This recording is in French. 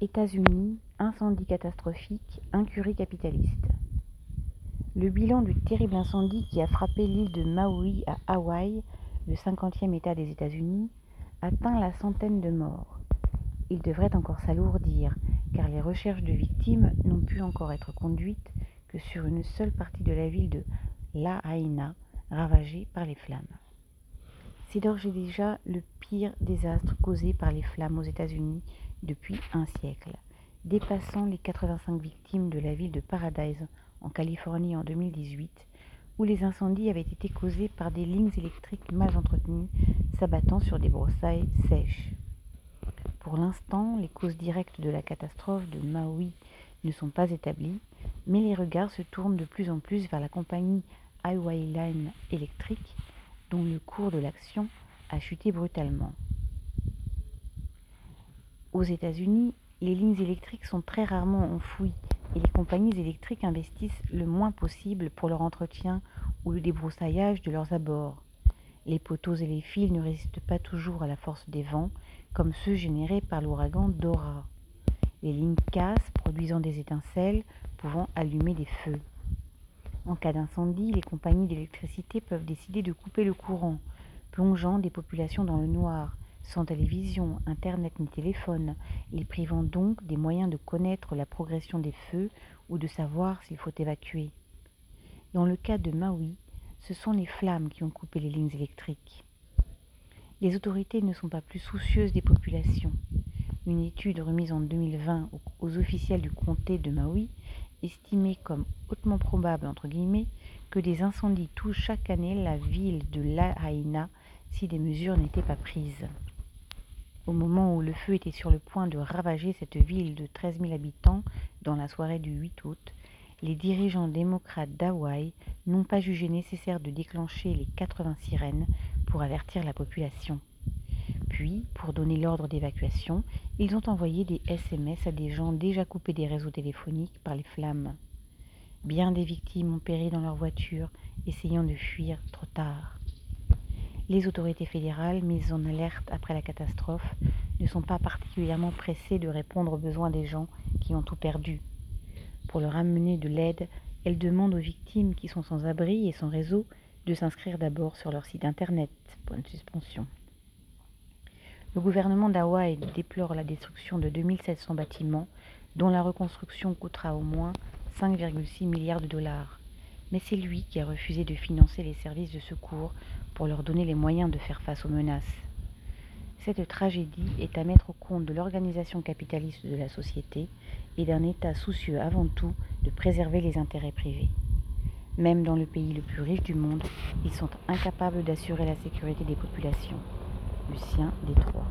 États-Unis, incendie catastrophique, incurie capitaliste. Le bilan du terrible incendie qui a frappé l'île de Maui à Hawaï, le 50e État des États-Unis, atteint la centaine de morts. Il devrait encore s'alourdir, car les recherches de victimes n'ont pu encore être conduites que sur une seule partie de la ville de Lahaina, ravagée par les flammes. C'est d'ores et déjà le pire désastre causé par les flammes aux États-Unis depuis un siècle, dépassant les 85 victimes de la ville de Paradise en Californie en 2018, où les incendies avaient été causés par des lignes électriques mal entretenues s'abattant sur des broussailles sèches. Pour l'instant, les causes directes de la catastrophe de Maui ne sont pas établies, mais les regards se tournent de plus en plus vers la compagnie Highway Line Electric, dont le cours de l'action a chuté brutalement. Aux États-Unis, les lignes électriques sont très rarement enfouies et les compagnies électriques investissent le moins possible pour leur entretien ou le débroussaillage de leurs abords. Les poteaux et les fils ne résistent pas toujours à la force des vents, comme ceux générés par l'ouragan Dora. Les lignes cassent, produisant des étincelles, pouvant allumer des feux. En cas d'incendie, les compagnies d'électricité peuvent décider de couper le courant, plongeant des populations dans le noir, sans télévision, internet ni téléphone, les privant donc des moyens de connaître la progression des feux ou de savoir s'il faut évacuer. Dans le cas de Maui, ce sont les flammes qui ont coupé les lignes électriques. Les autorités ne sont pas plus soucieuses des populations. Une étude remise en 2020 aux officiels du comté de Maui estimait comme hautement probable que des incendies touchent chaque année la ville de Lahaina si des mesures n'étaient pas prises. Au moment où le feu était sur le point de ravager cette ville de 13 000 habitants dans la soirée du 8 août, les dirigeants démocrates d'Hawaï n'ont pas jugé nécessaire de déclencher les 80 sirènes pour avertir la population. Puis, pour donner l'ordre d'évacuation, ils ont envoyé des SMS à des gens déjà coupés des réseaux téléphoniques par les flammes. Bien des victimes ont péri dans leur voiture, essayant de fuir trop tard. Les autorités fédérales, mises en alerte après la catastrophe, ne sont pas particulièrement pressées de répondre aux besoins des gens qui ont tout perdu. Pour leur amener de l'aide, elles demandent aux victimes qui sont sans abri et sans réseau de s'inscrire d'abord sur leur site internet. Point suspension. Le gouvernement d'Hawaï déplore la destruction de 2700 bâtiments, dont la reconstruction coûtera au moins 5,6 milliards de dollars. Mais c'est lui qui a refusé de financer les services de secours pour leur donner les moyens de faire face aux menaces. Cette tragédie est à mettre au compte de l'organisation capitaliste de la société et d'un État soucieux avant tout de préserver les intérêts privés. Même dans le pays le plus riche du monde, ils sont incapables d'assurer la sécurité des populations. Lucien Détroit.